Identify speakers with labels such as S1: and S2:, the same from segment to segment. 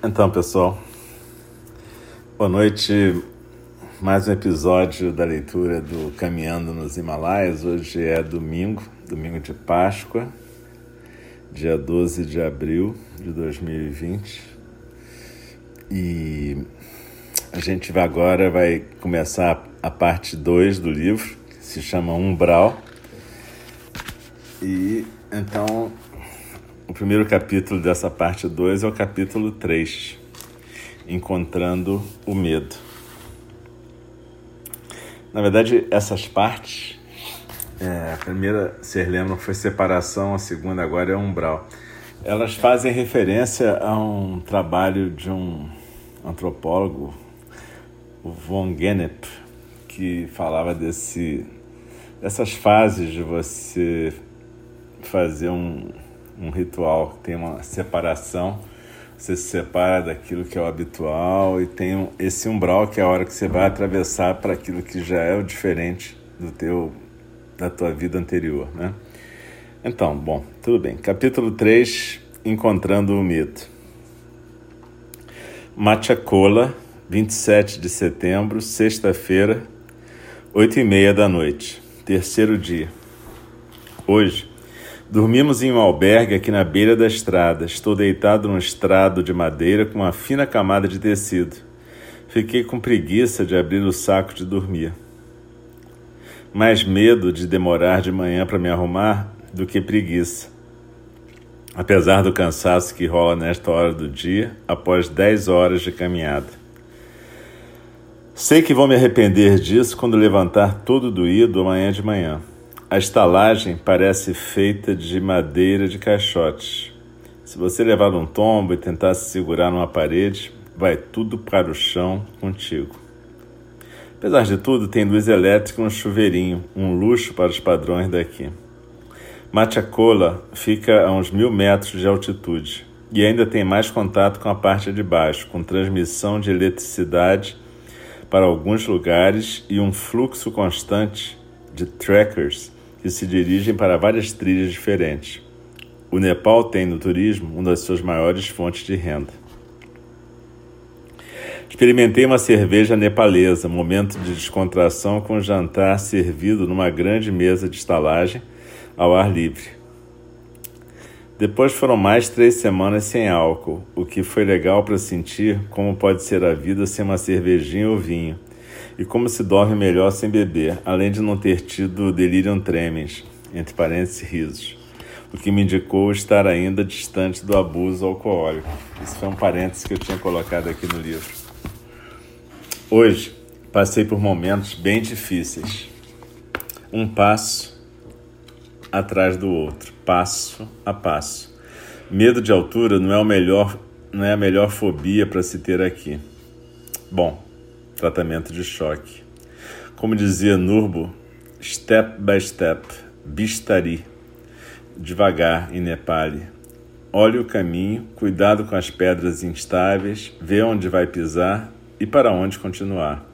S1: Então, pessoal, boa noite. Mais um episódio da leitura do Caminhando nos Himalaias. Hoje é domingo, domingo de Páscoa, dia 12 de abril de 2020. E a gente vai agora vai começar a parte 2 do livro, que se chama Umbral. E então primeiro capítulo dessa parte 2 é o capítulo 3, Encontrando o Medo. Na verdade, essas partes, é, a primeira, vocês lembram, foi separação, a segunda agora é umbral. Elas fazem referência a um trabalho de um antropólogo, o von Gennep, que falava desse, dessas fases de você fazer um um ritual, tem uma separação, você se separa daquilo que é o habitual e tem esse umbral que é a hora que você vai atravessar para aquilo que já é o diferente do teu da tua vida anterior, né? Então, bom, tudo bem. Capítulo 3, Encontrando o Mito. Machacola, 27 de setembro, sexta-feira, 8 e meia da noite, terceiro dia. Hoje, Dormimos em um albergue aqui na beira da estrada. Estou deitado num estrado de madeira com uma fina camada de tecido. Fiquei com preguiça de abrir o saco de dormir. Mais medo de demorar de manhã para me arrumar do que preguiça. Apesar do cansaço que rola nesta hora do dia, após dez horas de caminhada. Sei que vou me arrepender disso quando levantar todo doído amanhã de manhã. A estalagem parece feita de madeira de caixotes. Se você levar um tombo e tentar se segurar numa parede, vai tudo para o chão contigo. Apesar de tudo, tem luz elétrica e um chuveirinho, um luxo para os padrões daqui. Machacola fica a uns mil metros de altitude e ainda tem mais contato com a parte de baixo, com transmissão de eletricidade para alguns lugares e um fluxo constante de trackers que se dirigem para várias trilhas diferentes. O Nepal tem no turismo uma das suas maiores fontes de renda. Experimentei uma cerveja nepalesa, momento de descontração com jantar servido numa grande mesa de estalagem ao ar livre. Depois foram mais três semanas sem álcool, o que foi legal para sentir como pode ser a vida sem uma cervejinha ou vinho e como se dorme melhor sem beber, além de não ter tido delirium tremens, entre parênteses risos, o que me indicou estar ainda distante do abuso alcoólico. Isso foi um parênteses que eu tinha colocado aqui no livro. Hoje, passei por momentos bem difíceis. Um passo atrás do outro, passo a passo. Medo de altura não é o melhor, não é a melhor fobia para se ter aqui. Bom, tratamento de choque. Como dizia Nurbo, step by step, bistari, devagar em Nepali. Olhe o caminho, cuidado com as pedras instáveis, vê onde vai pisar e para onde continuar.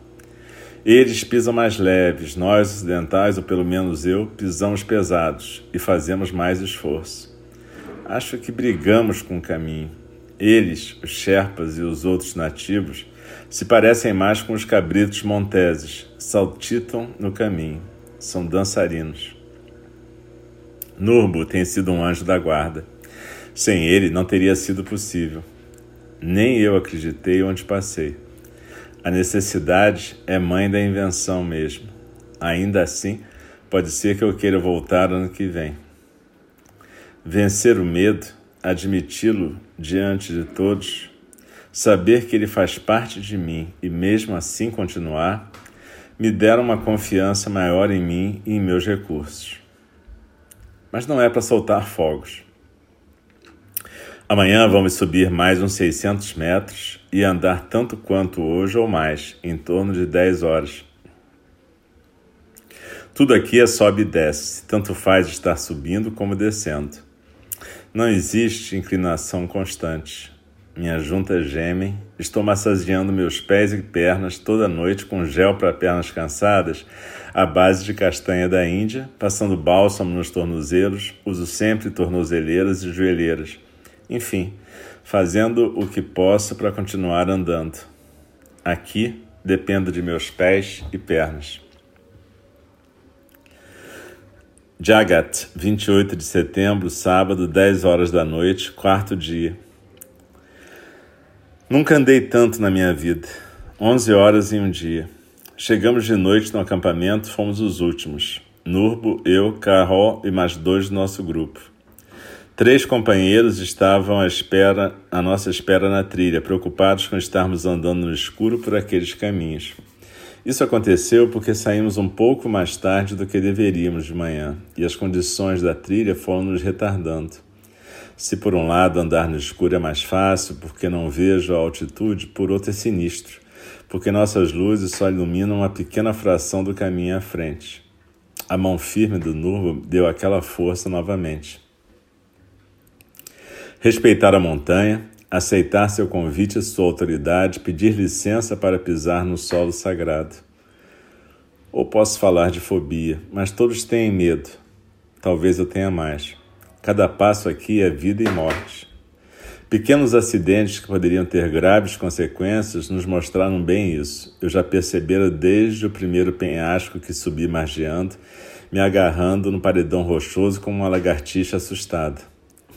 S1: Eles pisam mais leves, nós ocidentais, ou pelo menos eu, pisamos pesados e fazemos mais esforço. Acho que brigamos com o caminho. Eles, os Sherpas e os outros nativos, se parecem mais com os cabritos monteses, saltitam no caminho, são dançarinos. Nurbo tem sido um anjo da guarda. Sem ele não teria sido possível. Nem eu acreditei onde passei. A necessidade é mãe da invenção mesmo. Ainda assim, pode ser que eu queira voltar ano que vem. Vencer o medo, admiti-lo diante de todos, Saber que ele faz parte de mim e mesmo assim continuar, me deram uma confiança maior em mim e em meus recursos. Mas não é para soltar fogos. Amanhã vamos subir mais uns 600 metros e andar tanto quanto hoje ou mais, em torno de 10 horas. Tudo aqui é sobe e desce, tanto faz estar subindo como descendo. Não existe inclinação constante. Minhas juntas gemem. Estou massageando meus pés e pernas toda noite com gel para pernas cansadas, à base de castanha da Índia, passando bálsamo nos tornozelos. Uso sempre tornozeleiras e joelheiras. Enfim, fazendo o que posso para continuar andando. Aqui dependo de meus pés e pernas. Jagat, 28 de setembro, sábado, 10 horas da noite, quarto dia. Nunca andei tanto na minha vida. 11 horas em um dia. Chegamos de noite no acampamento, fomos os últimos. Nurbo, eu, Carol e mais dois do nosso grupo. Três companheiros estavam à espera, à nossa espera na trilha, preocupados com estarmos andando no escuro por aqueles caminhos. Isso aconteceu porque saímos um pouco mais tarde do que deveríamos de manhã e as condições da trilha foram nos retardando. Se por um lado andar no escuro é mais fácil porque não vejo a altitude, por outro é sinistro, porque nossas luzes só iluminam uma pequena fração do caminho à frente. A mão firme do Nurbo deu aquela força novamente. Respeitar a montanha, aceitar seu convite e sua autoridade, pedir licença para pisar no solo sagrado. Ou posso falar de fobia, mas todos têm medo. Talvez eu tenha mais. Cada passo aqui é vida e morte. Pequenos acidentes que poderiam ter graves consequências nos mostraram bem isso. Eu já percebera desde o primeiro penhasco que subi margeando, me agarrando no paredão rochoso como uma lagartixa assustada.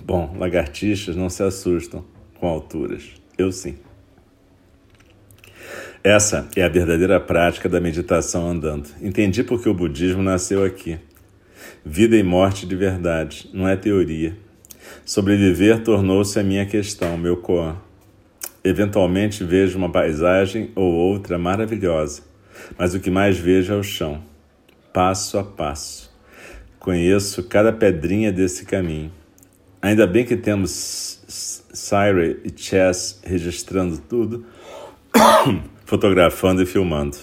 S1: Bom, lagartixas não se assustam com alturas. Eu sim. Essa é a verdadeira prática da meditação andando. Entendi porque o budismo nasceu aqui. Vida e morte de verdade, não é teoria. Sobreviver tornou-se a minha questão, meu koan. Eventualmente vejo uma paisagem ou outra maravilhosa, mas o que mais vejo é o chão, passo a passo. Conheço cada pedrinha desse caminho. Ainda bem que temos Syre e Chess registrando tudo, fotografando e filmando.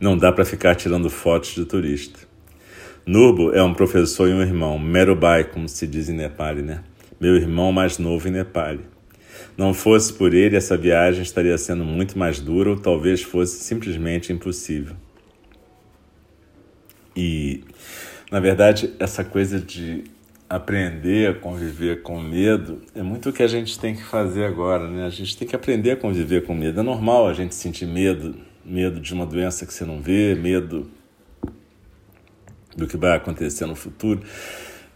S1: Não dá para ficar tirando fotos de turista. Nurbo é um professor e um irmão, Merubai, como se diz em Nepali, né? Meu irmão mais novo em Nepali. Não fosse por ele, essa viagem estaria sendo muito mais dura ou talvez fosse simplesmente impossível. E, na verdade, essa coisa de aprender a conviver com medo é muito o que a gente tem que fazer agora, né? A gente tem que aprender a conviver com medo. É normal a gente sentir medo, medo de uma doença que você não vê, medo do que vai acontecer no futuro,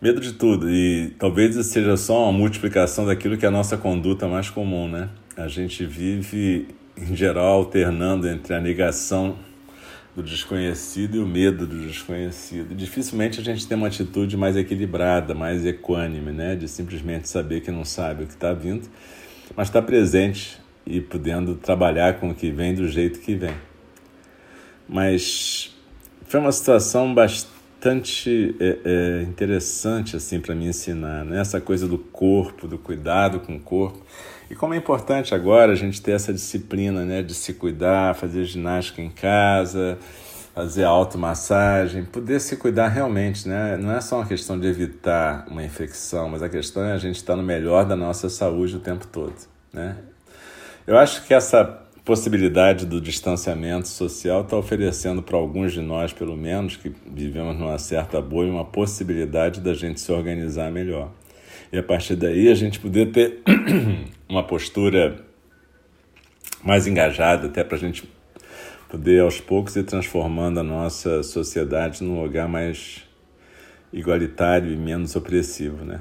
S1: medo de tudo. E talvez isso seja só uma multiplicação daquilo que é a nossa conduta mais comum, né? A gente vive em geral alternando entre a negação do desconhecido e o medo do desconhecido. Dificilmente a gente tem uma atitude mais equilibrada, mais equânime, né? de simplesmente saber que não sabe o que está vindo, mas está presente e podendo trabalhar com o que vem do jeito que vem. Mas foi uma situação bastante é, é, interessante assim para me ensinar, né? essa coisa do corpo, do cuidado com o corpo. E como é importante agora a gente ter essa disciplina, né, de se cuidar, fazer ginástica em casa, fazer automassagem, poder se cuidar realmente, né? Não é só uma questão de evitar uma infecção, mas a questão é a gente estar no melhor da nossa saúde o tempo todo, né? Eu acho que essa possibilidade do distanciamento social está oferecendo para alguns de nós, pelo menos, que vivemos numa certa bolha, uma possibilidade da gente se organizar melhor. E a partir daí a gente poder ter uma postura mais engajada, até para a gente poder aos poucos ir transformando a nossa sociedade num lugar mais igualitário e menos opressivo, né?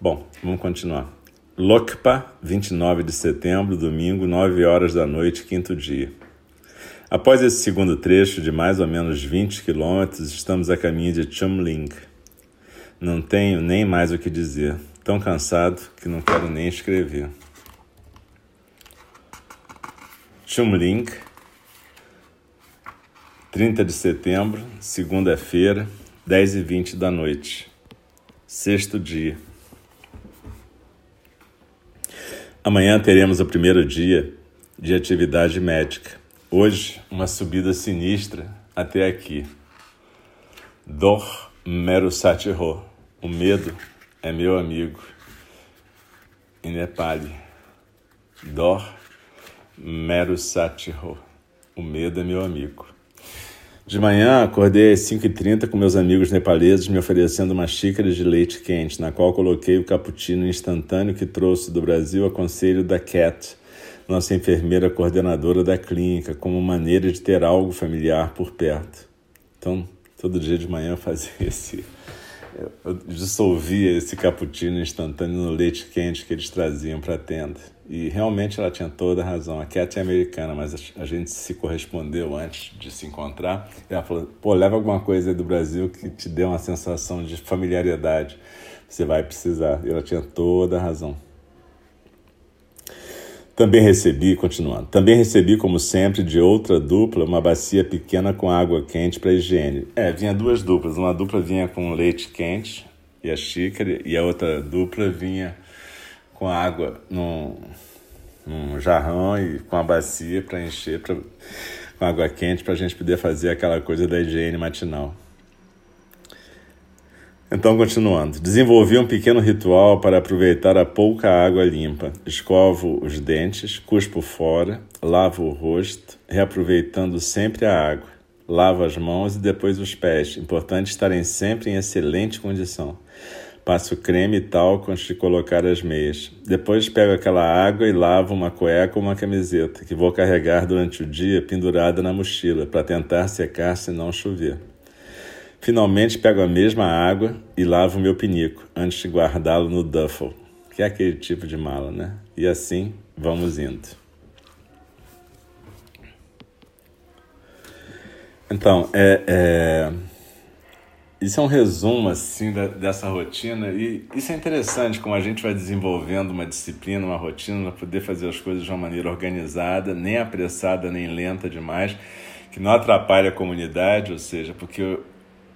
S1: Bom, vamos continuar. Lokpa, 29 de setembro, domingo, 9 horas da noite, quinto dia. Após esse segundo trecho de mais ou menos 20 quilômetros, estamos a caminho de Chumling. Não tenho nem mais o que dizer. Tão cansado que não quero nem escrever. Chumling, 30 de setembro, segunda-feira, 10 e 20 da noite. Sexto dia. Amanhã teremos o primeiro dia de atividade médica. Hoje, uma subida sinistra até aqui. Dor Merusatiho. O medo é meu amigo. Em Nepali. Dor Merusatiho. O medo é meu amigo. De manhã, acordei às 5h30 com meus amigos nepaleses me oferecendo uma xícara de leite quente, na qual coloquei o cappuccino instantâneo que trouxe do Brasil a conselho da Cat, nossa enfermeira coordenadora da clínica, como maneira de ter algo familiar por perto. Então, todo dia de manhã eu fazia esse. Eu dissolvia esse cappuccino instantâneo no leite quente que eles traziam para a tenda. E realmente ela tinha toda a razão. A Cat é americana, mas a gente se correspondeu antes de se encontrar. E ela falou: pô, leva alguma coisa aí do Brasil que te dê uma sensação de familiaridade. Você vai precisar. E ela tinha toda a razão. Também recebi, continuando, também recebi, como sempre, de outra dupla, uma bacia pequena com água quente para higiene. É, vinha duas duplas. Uma dupla vinha com leite quente e a xícara, e a outra dupla vinha com água num, num jarrão e com a bacia para encher pra, com água quente para a gente poder fazer aquela coisa da higiene matinal. Então, continuando. Desenvolvi um pequeno ritual para aproveitar a pouca água limpa. Escovo os dentes, cuspo fora, lavo o rosto, reaproveitando sempre a água. Lavo as mãos e depois os pés. Importante estarem sempre em excelente condição. Passo creme e talco antes de colocar as meias. Depois pego aquela água e lavo uma cueca ou uma camiseta, que vou carregar durante o dia pendurada na mochila, para tentar secar se não chover. Finalmente pego a mesma água e lavo meu pinico, antes de guardá-lo no duffel, que é aquele tipo de mala, né? E assim vamos indo. Então, é, é isso é um resumo assim da, dessa rotina e isso é interessante como a gente vai desenvolvendo uma disciplina, uma rotina para poder fazer as coisas de uma maneira organizada, nem apressada nem lenta demais, que não atrapalhe a comunidade, ou seja, porque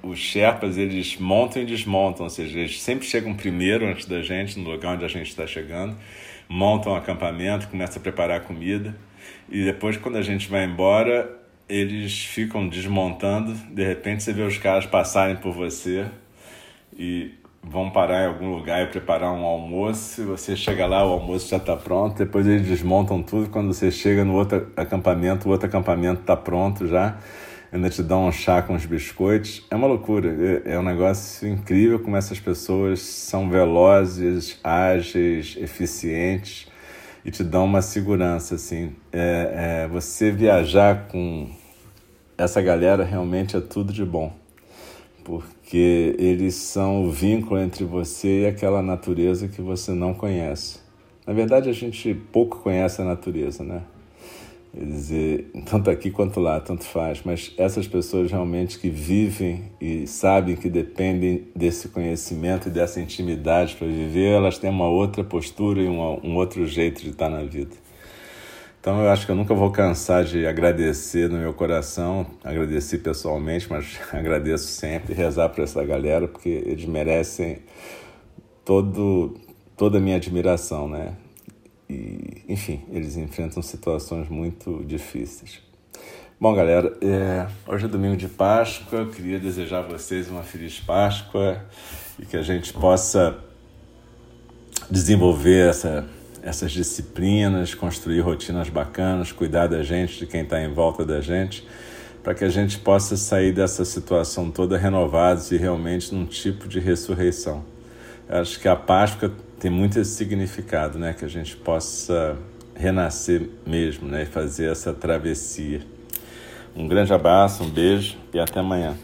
S1: os Sherpas eles montam e desmontam, ou seja, eles sempre chegam primeiro antes da gente no lugar onde a gente está chegando, montam um acampamento, começam a preparar comida e depois quando a gente vai embora eles ficam desmontando, de repente você vê os caras passarem por você e vão parar em algum lugar e preparar um almoço, você chega lá, o almoço já está pronto, depois eles desmontam tudo, quando você chega no outro acampamento, o outro acampamento está pronto já, ainda te dão um chá com os biscoitos, é uma loucura, é, é um negócio incrível como essas pessoas são velozes, ágeis, eficientes, e te dão uma segurança, assim. É, é, você viajar com essa galera realmente é tudo de bom, porque eles são o vínculo entre você e aquela natureza que você não conhece. Na verdade, a gente pouco conhece a natureza, né? Quer dizer, tanto aqui quanto lá, tanto faz. Mas essas pessoas realmente que vivem e sabem que dependem desse conhecimento e dessa intimidade para viver, elas têm uma outra postura e uma, um outro jeito de estar na vida. Então eu acho que eu nunca vou cansar de agradecer no meu coração, agradecer pessoalmente, mas agradeço sempre, rezar para essa galera, porque eles merecem todo, toda a minha admiração, né? E, enfim, eles enfrentam situações muito difíceis. Bom, galera, é, hoje é domingo de Páscoa. Eu queria desejar a vocês uma feliz Páscoa e que a gente possa desenvolver essa, essas disciplinas, construir rotinas bacanas, cuidar da gente, de quem está em volta da gente, para que a gente possa sair dessa situação toda renovados e realmente num tipo de ressurreição. Eu acho que a Páscoa tem muito esse significado, né? Que a gente possa renascer mesmo, né? E fazer essa travessia. Um grande abraço, um beijo e até amanhã.